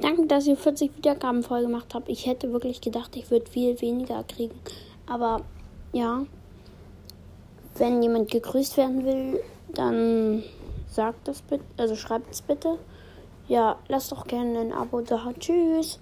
Danke, dass ihr 40 Wiedergaben voll gemacht habt. Ich hätte wirklich gedacht, ich würde viel weniger kriegen. Aber ja, wenn jemand gegrüßt werden will, dann sagt das bitte, also schreibt es bitte. Ja, lasst doch gerne ein Abo da. Tschüss.